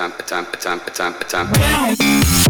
time, a time, a time, a time, a time.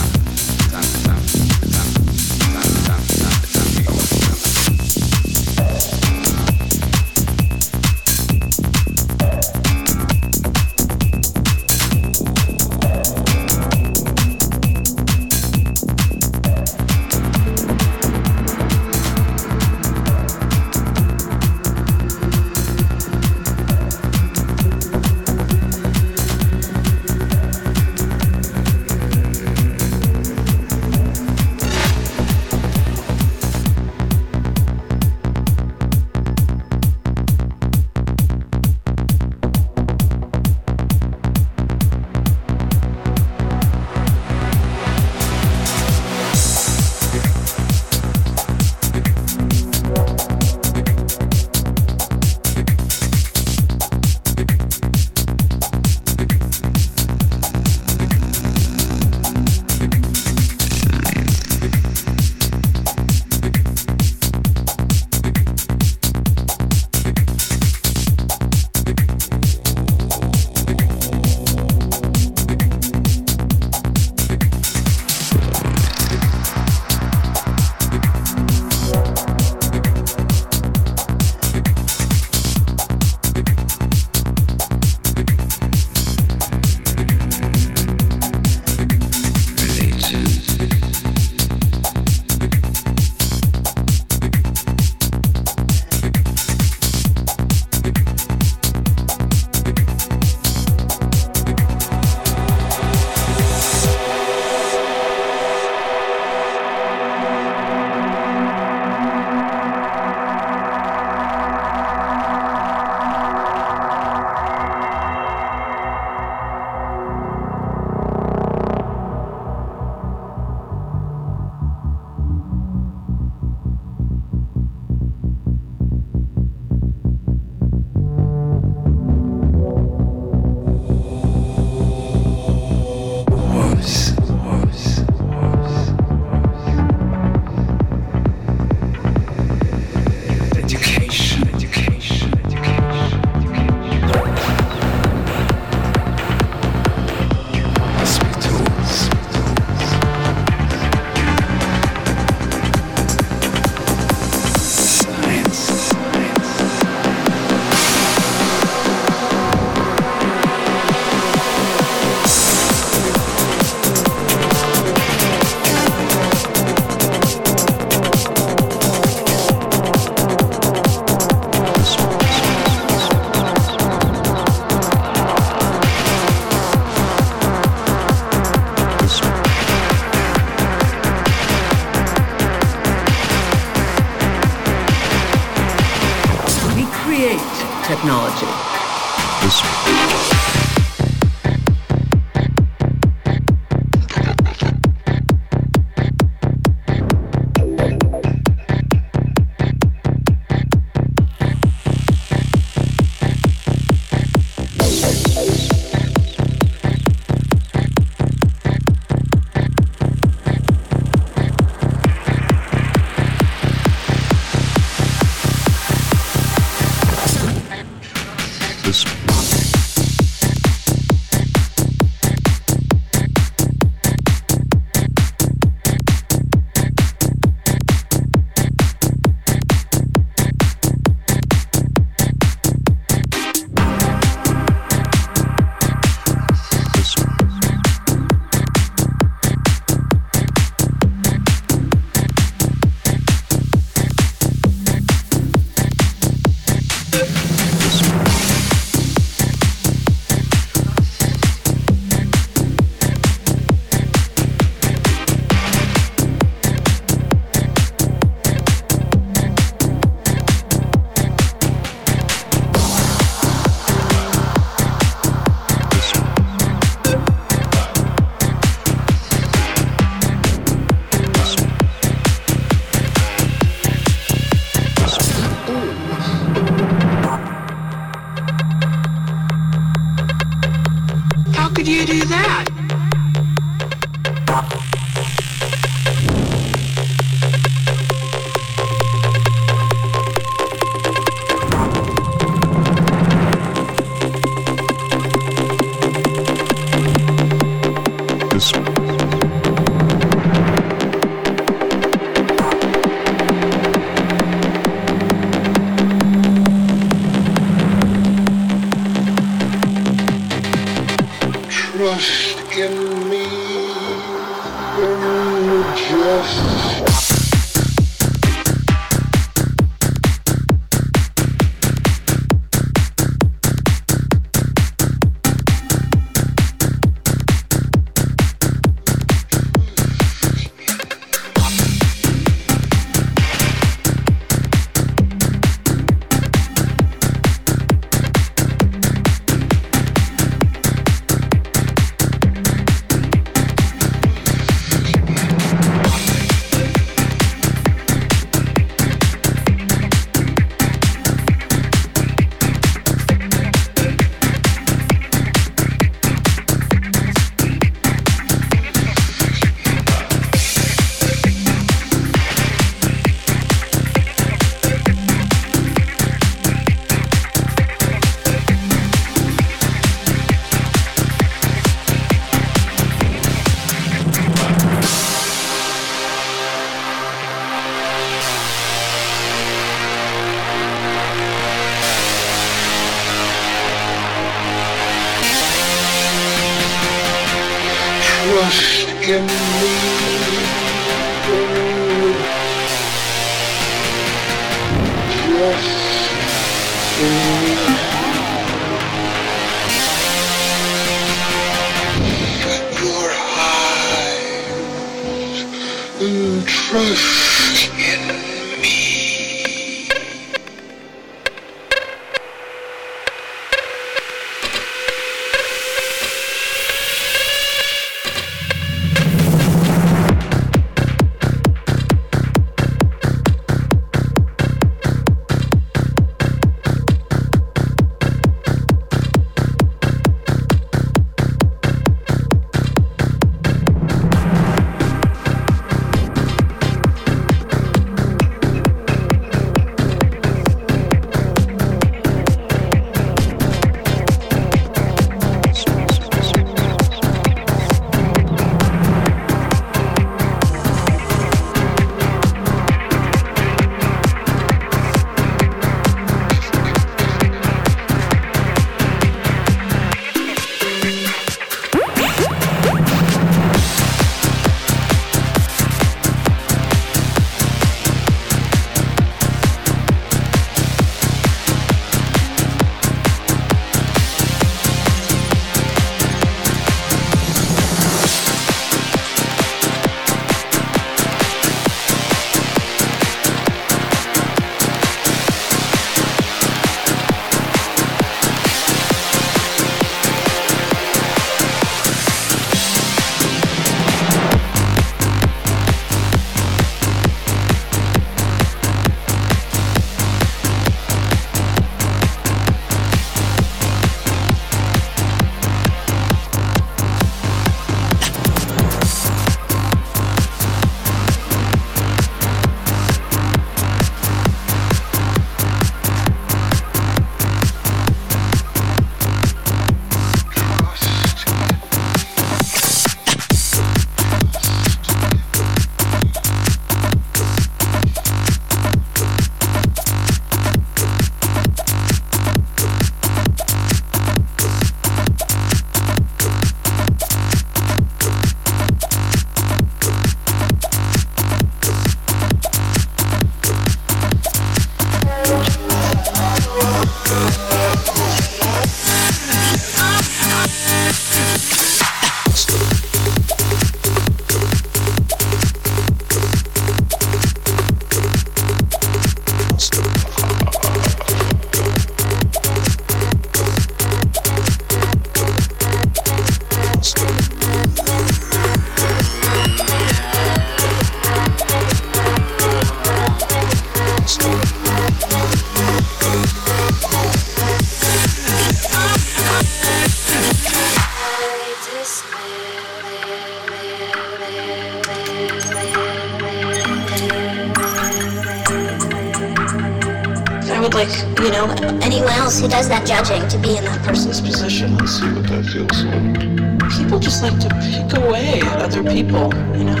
Who does that judging to be in that person's position. Let's see what that feels like. People just like to pick away at other people, you know?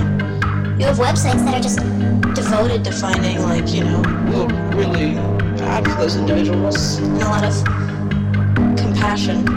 You have websites that are just devoted to finding, like, you know, really bad for those individuals. And a lot of. Compassion.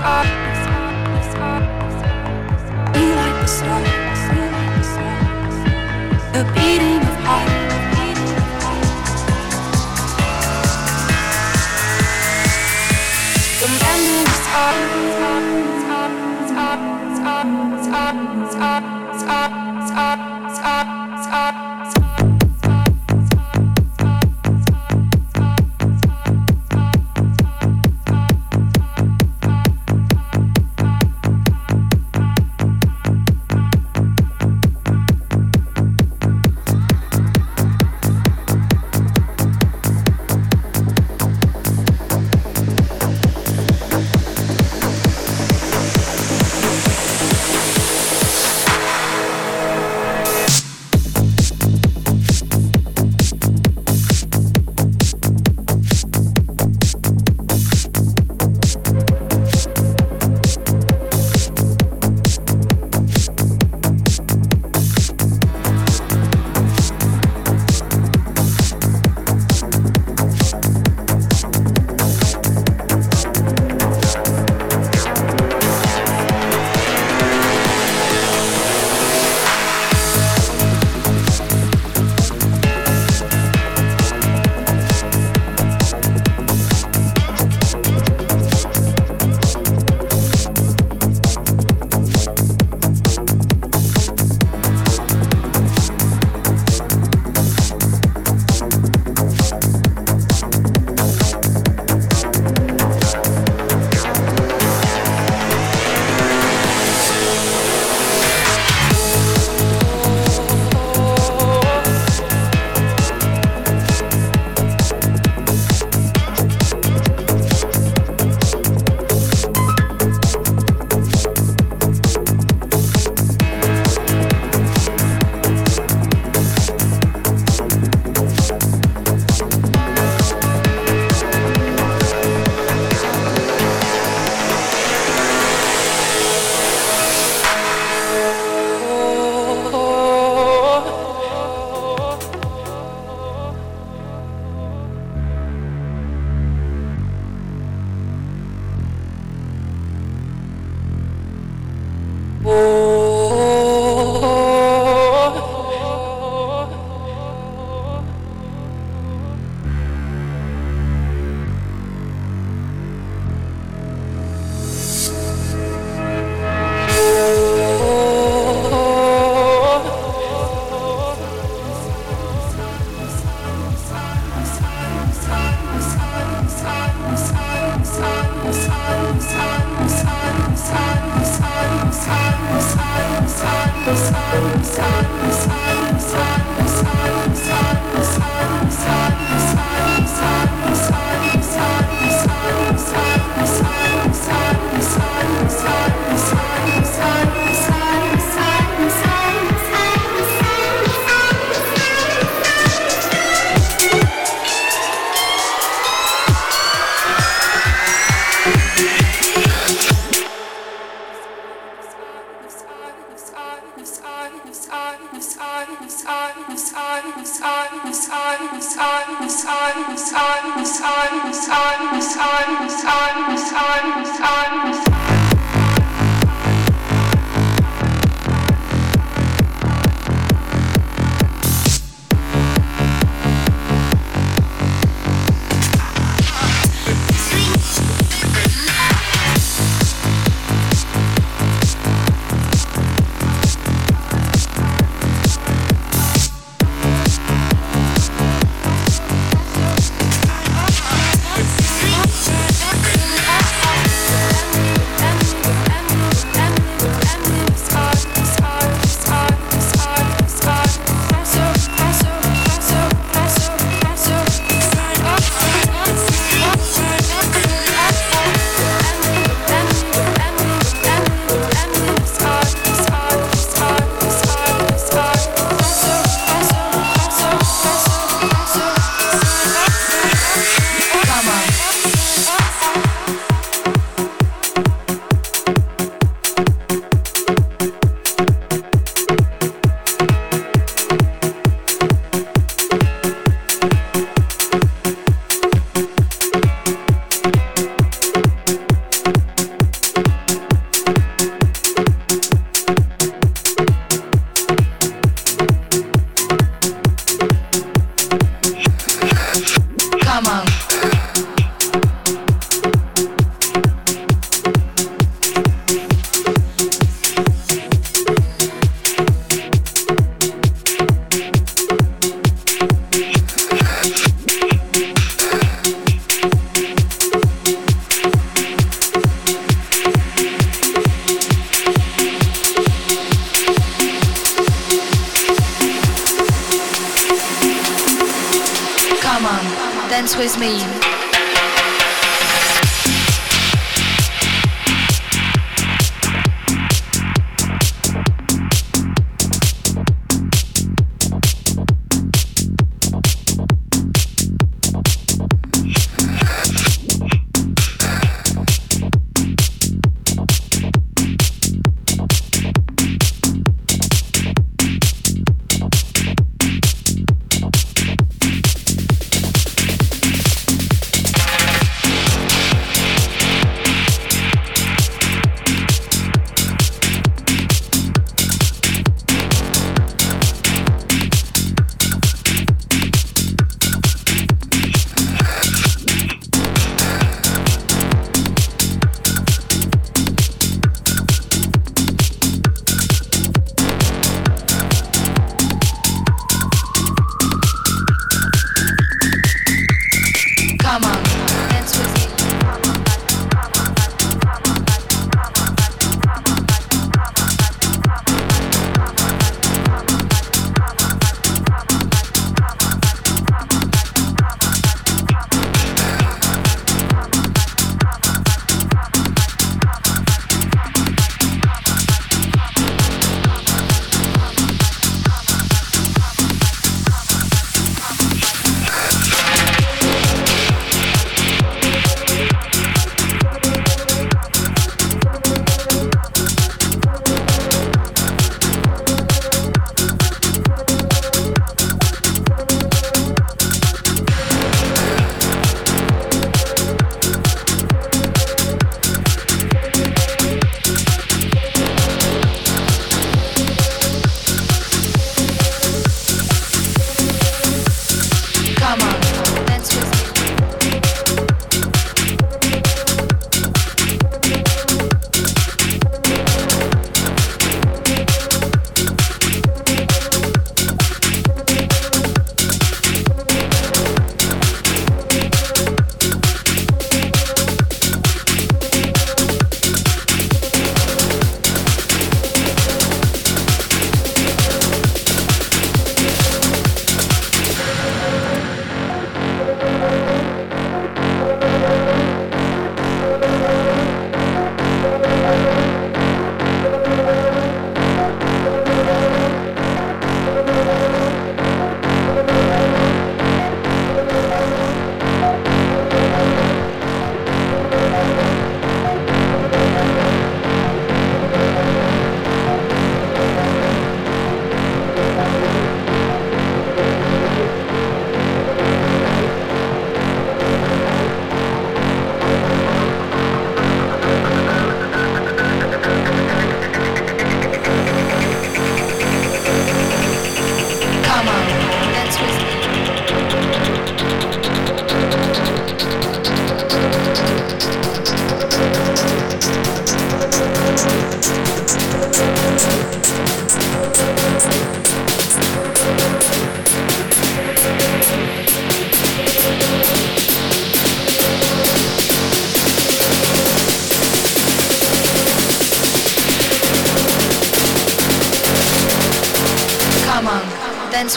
Mending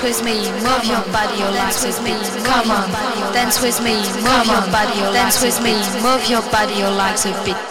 dance with me, move your body, your legs with me. Come on, dance with me, move your body, your dance with me, move your body, your legs a bit.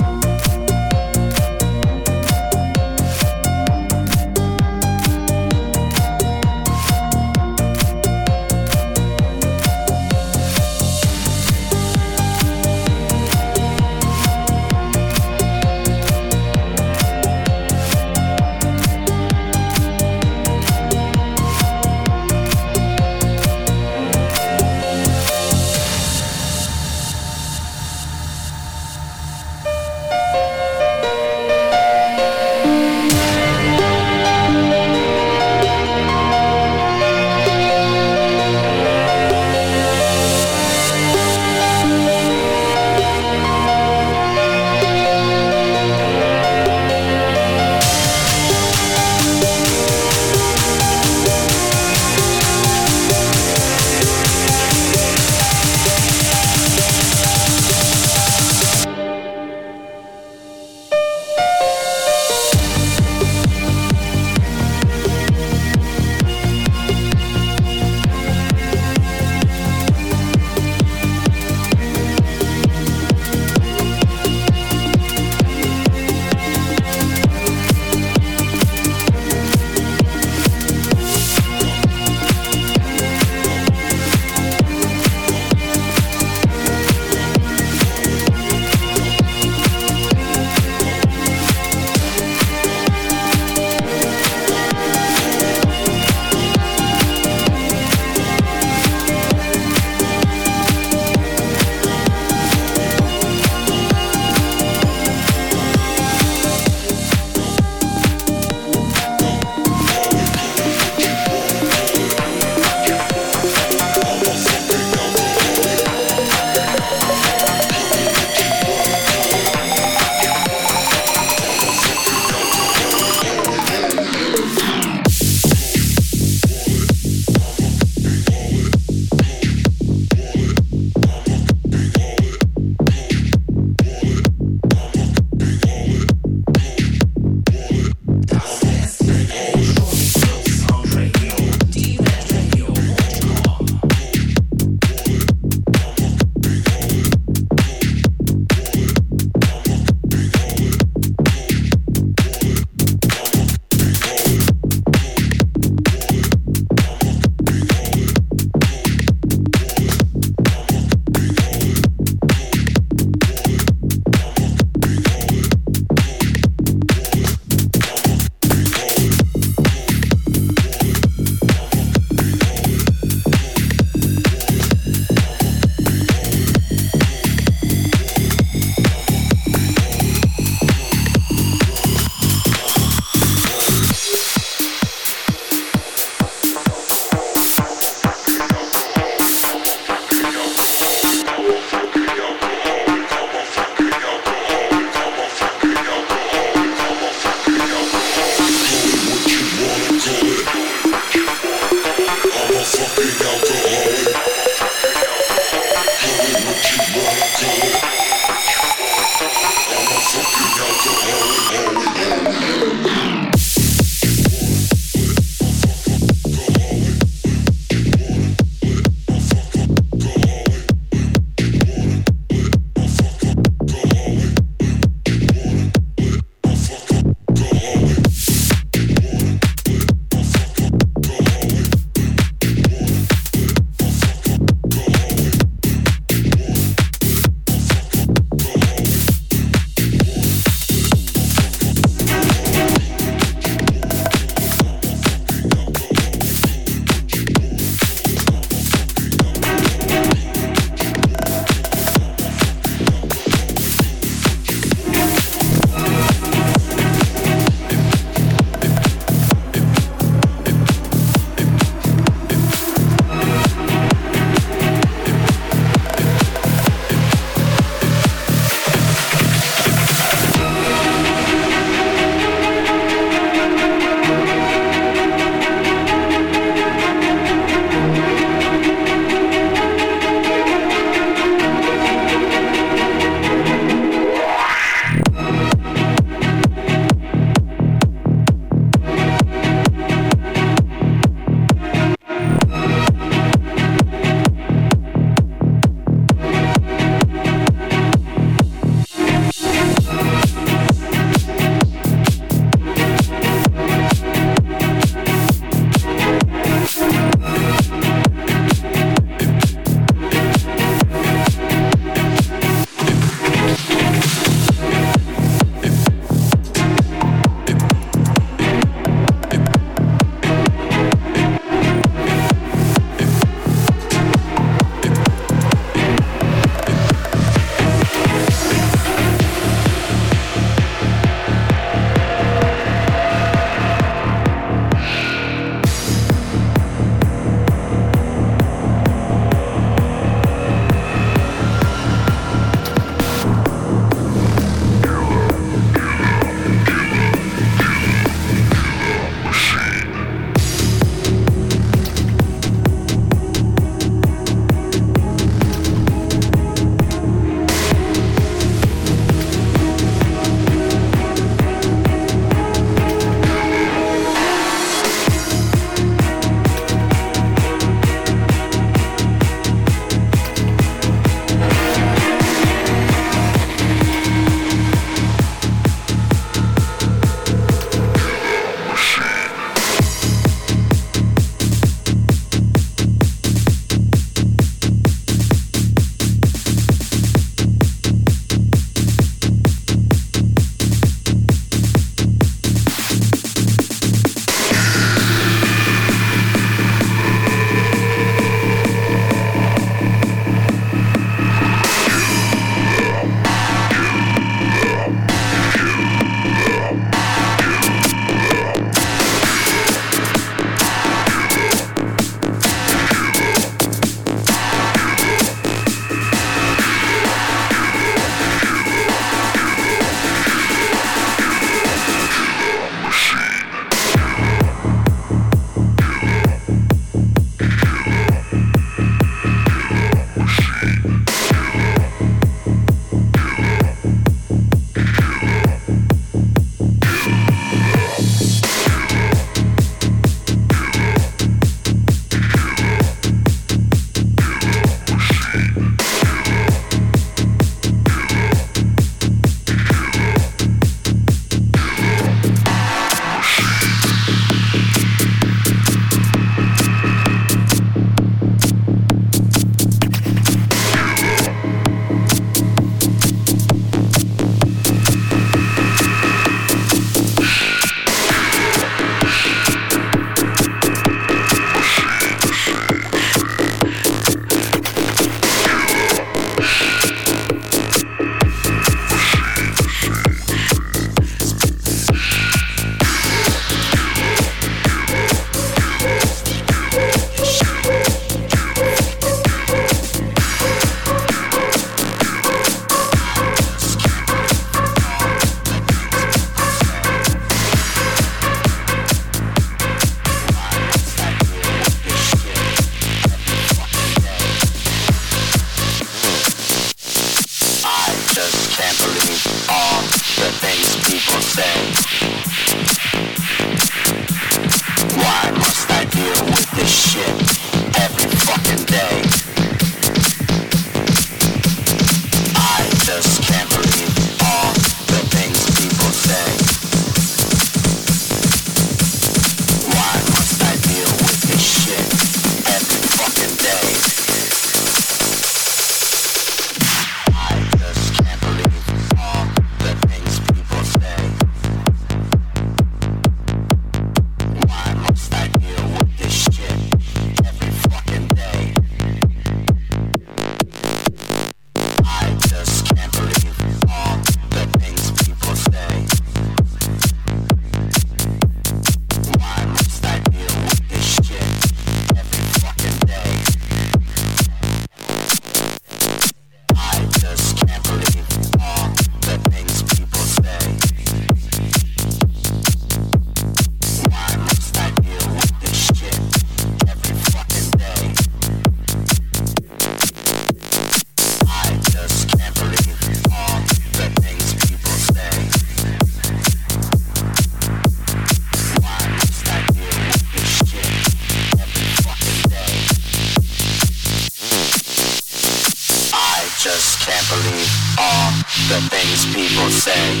Say.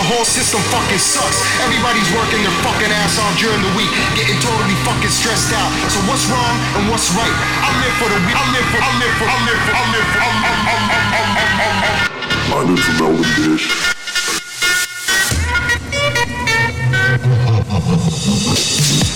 I think the whole system fucking sucks. Everybody's working their fucking ass off during the week, getting totally fucking stressed out. So what's wrong and what's right? I live for the week. I live for. I live for. I live for. I live for. I live for. I live for Melbourne, bitch.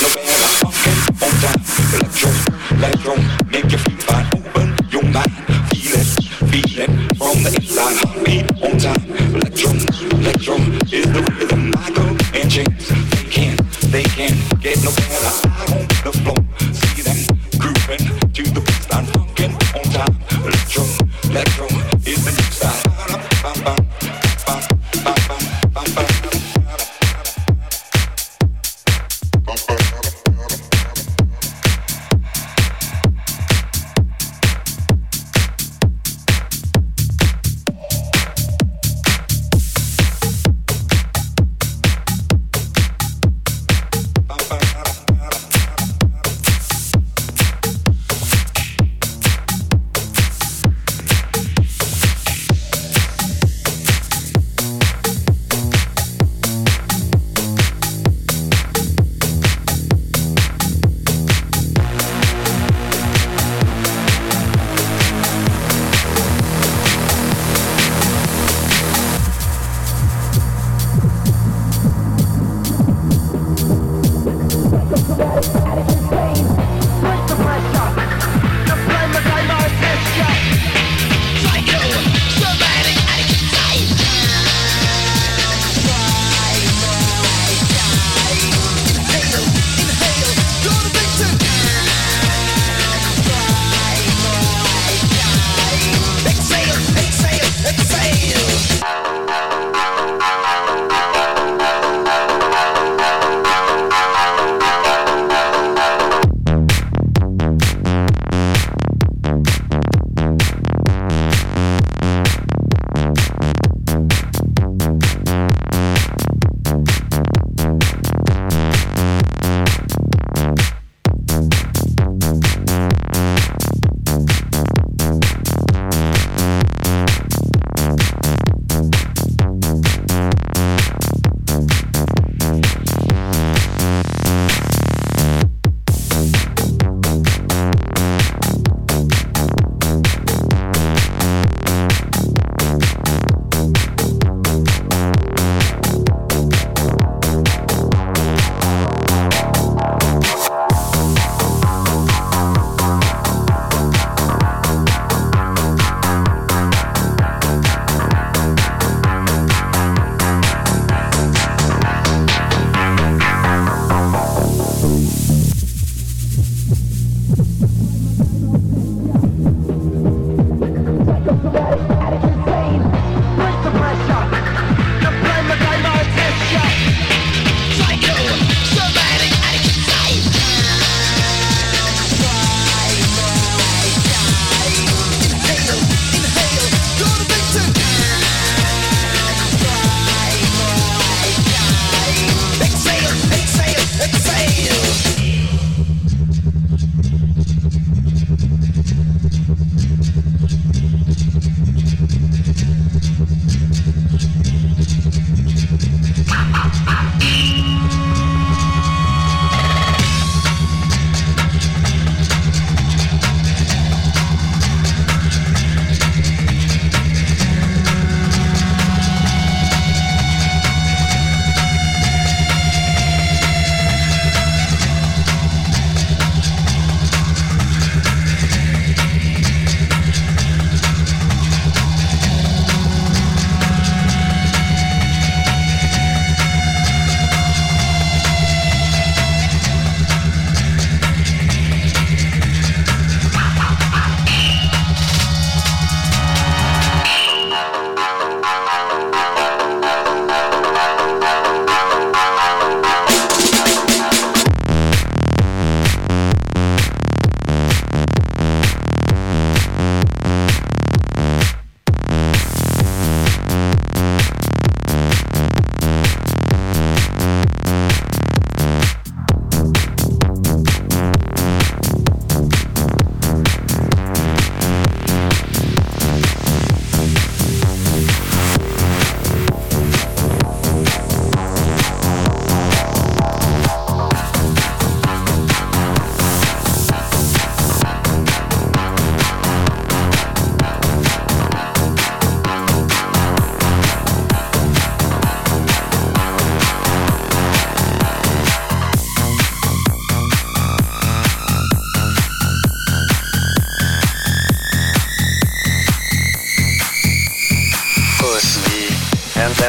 get nowhere like pumpkin on time. Electro, electro, make your feet fine. Open your mind, feel it, feel it from the inside. Heartbeat on time. Electro, electro.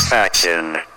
Satisfaction.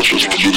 Which was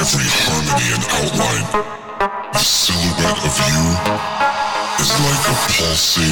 Every harmony and outline, the silhouette of you is like a pulsing.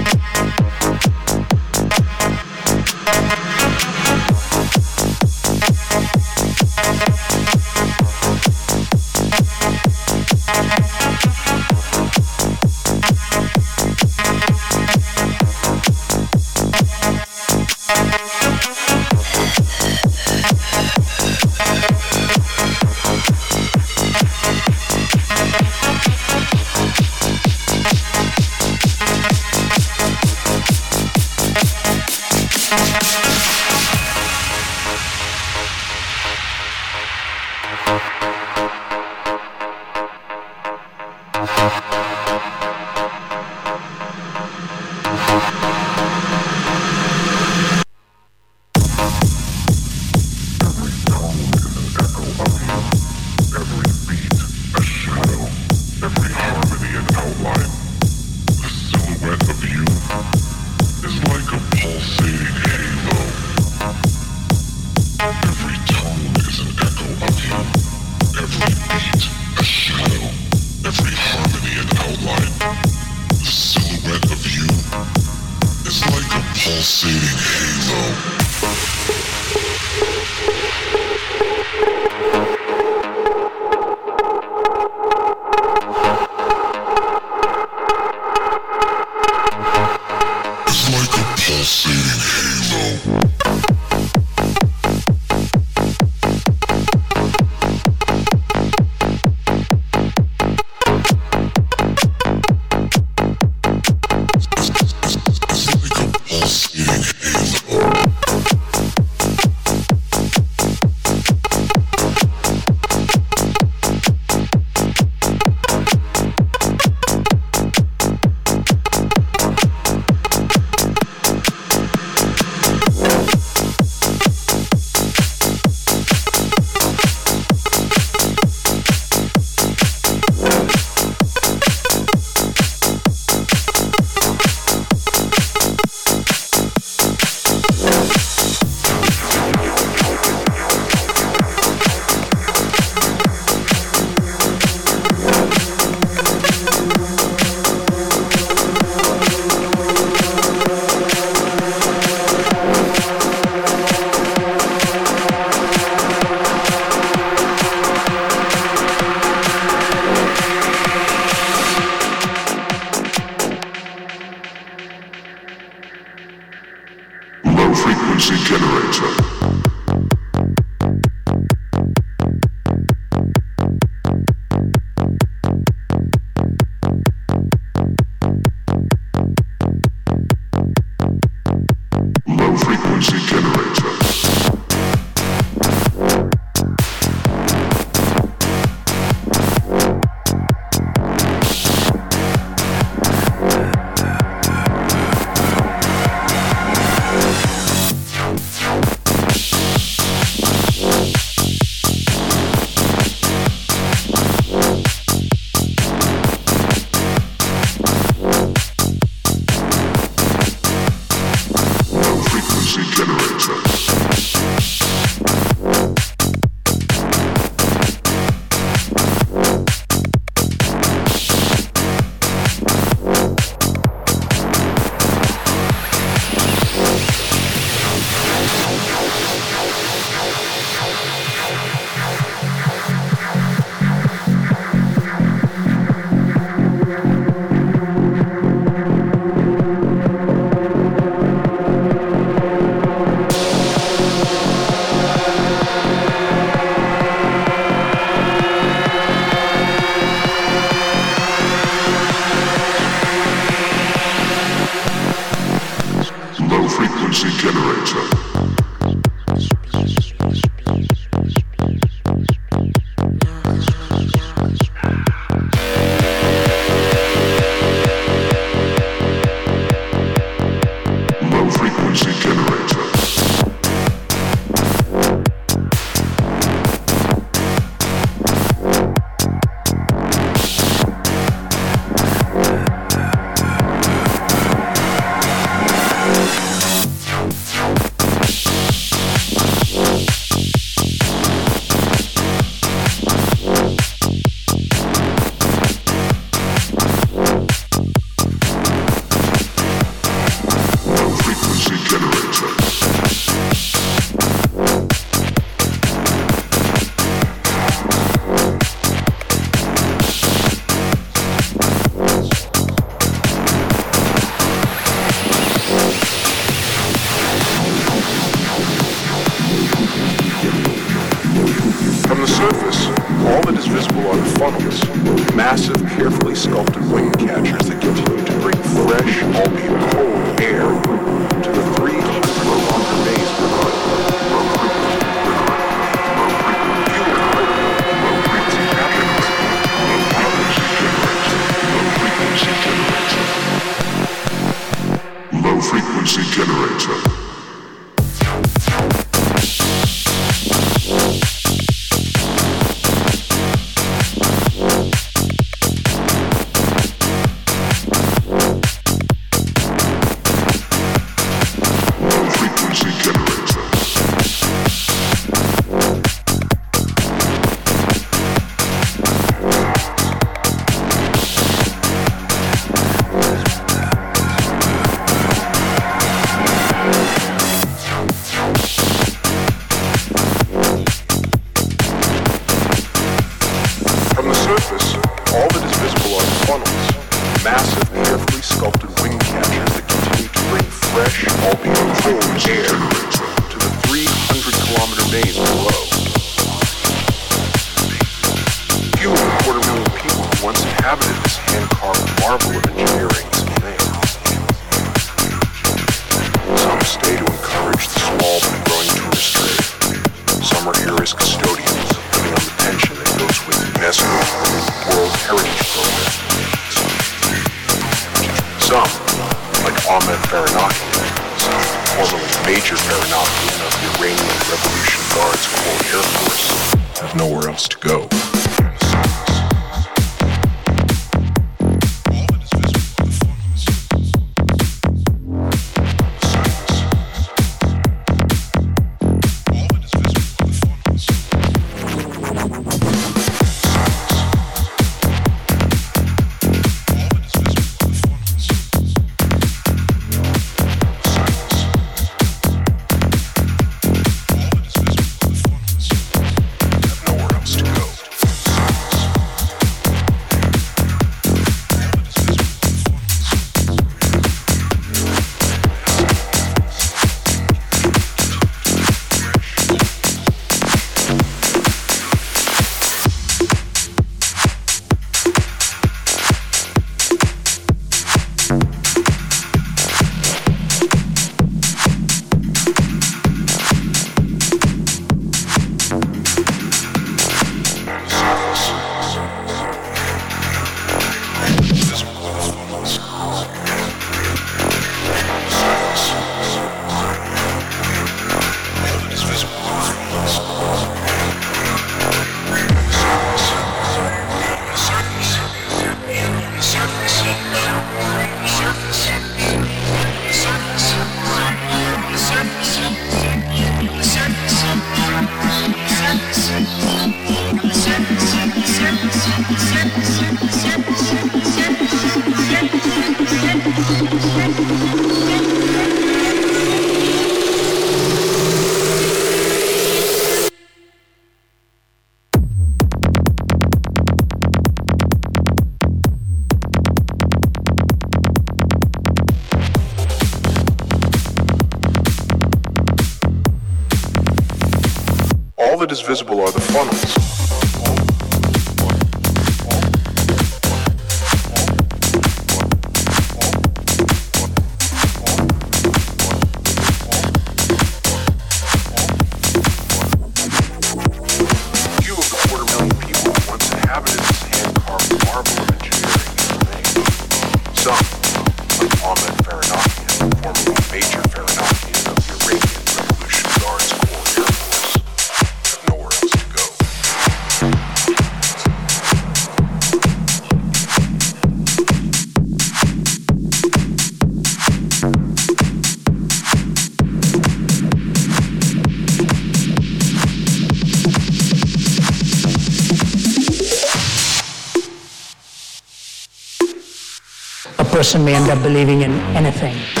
Person may end up believing in anything.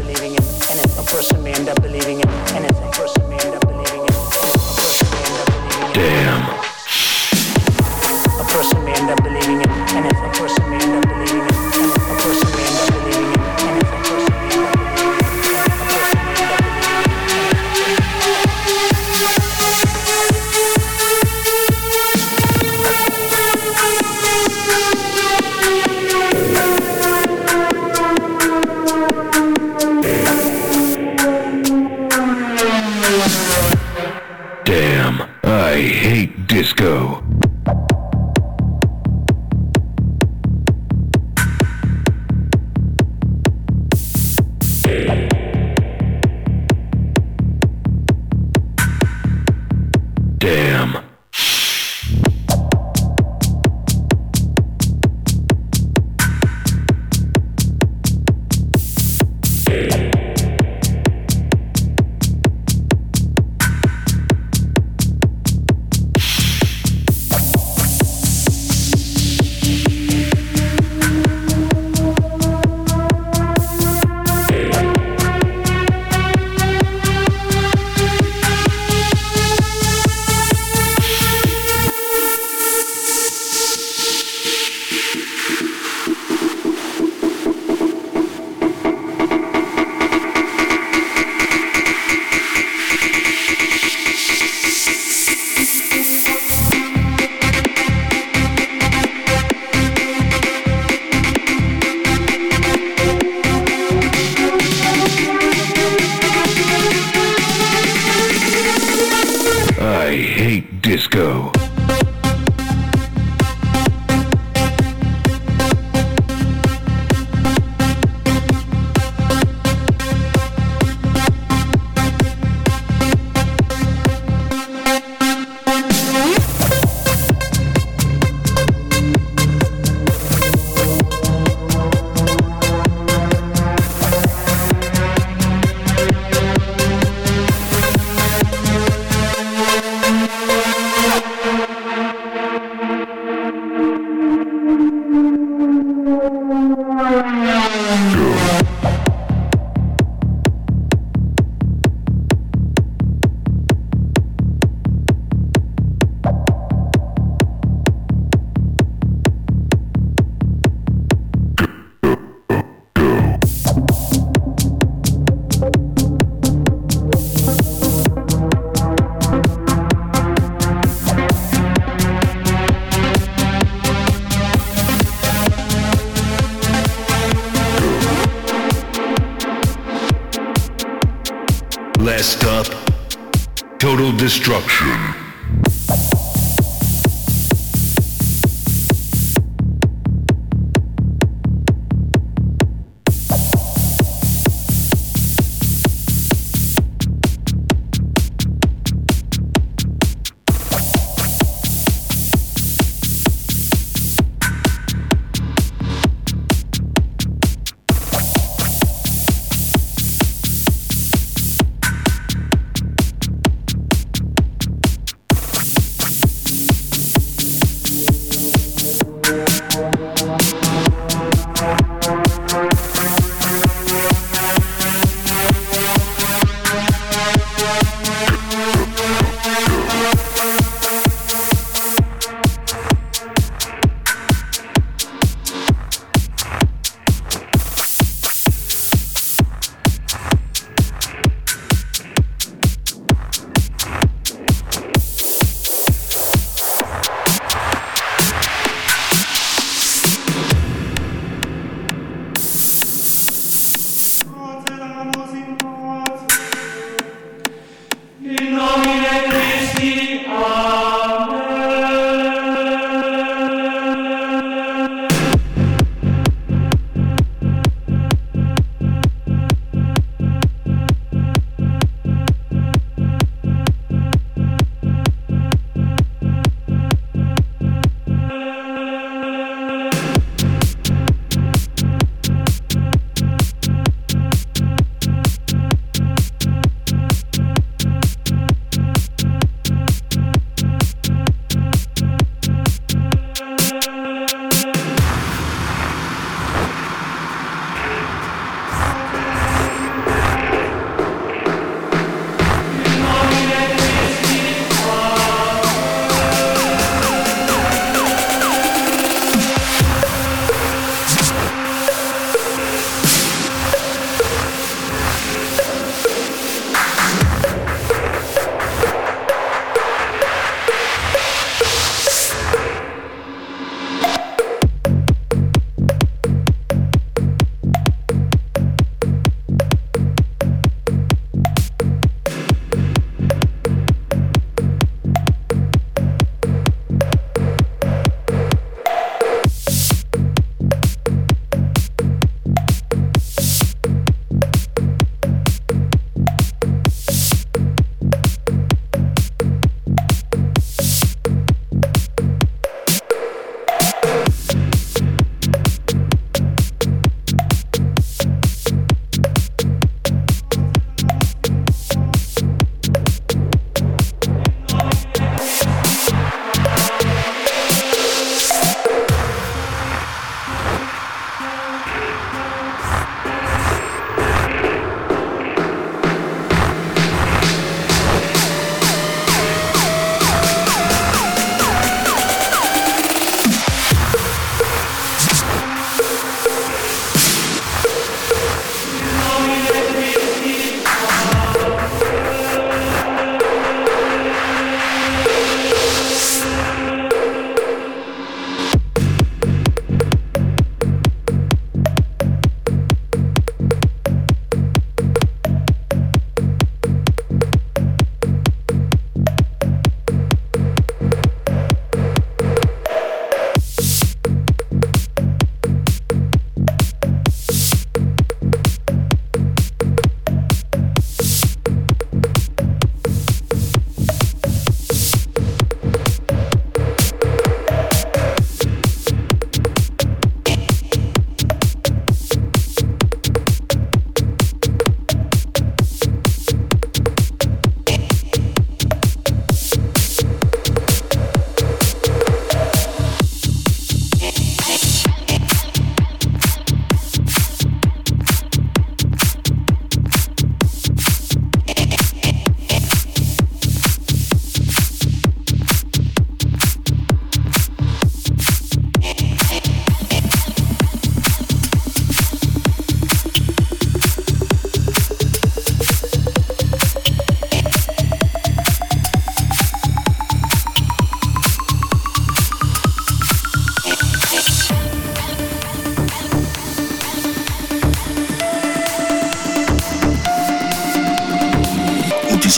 believing in, a person may end up believing in, a person may end up believing in, a person may end up believing in. Damn.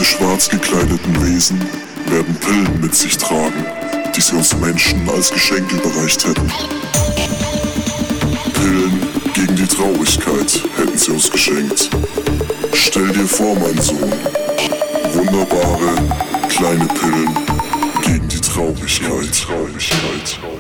Diese schwarz gekleideten Wesen werden Pillen mit sich tragen, die sie uns Menschen als Geschenk überreicht hätten. Pillen gegen die Traurigkeit hätten sie uns geschenkt. Stell dir vor, mein Sohn, wunderbare kleine Pillen gegen die Traurigkeit. Traurigkeit.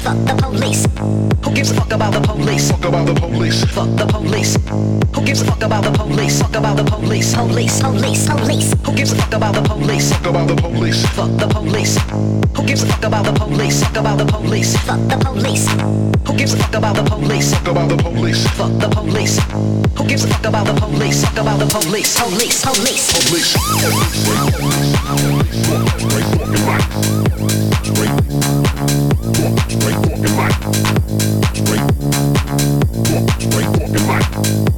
fuck the police? Who gives a fuck about the police? police? Fuck about the police. Fuck the police. Who gives a fuck about the police? Fuck about the police. Police, police, police. Who gives a fuck about the police? Fuck about the police. Fuck the police. Who gives a fuck about the police? Fuck about the police. Fuck the police. Who gives a fuck about the police? Fuck about the police. Fuck the police. Who gives a fuck about the police? Fuck about the police. Police, police. Police. Straight, straight, straight, Walk straight, walking right.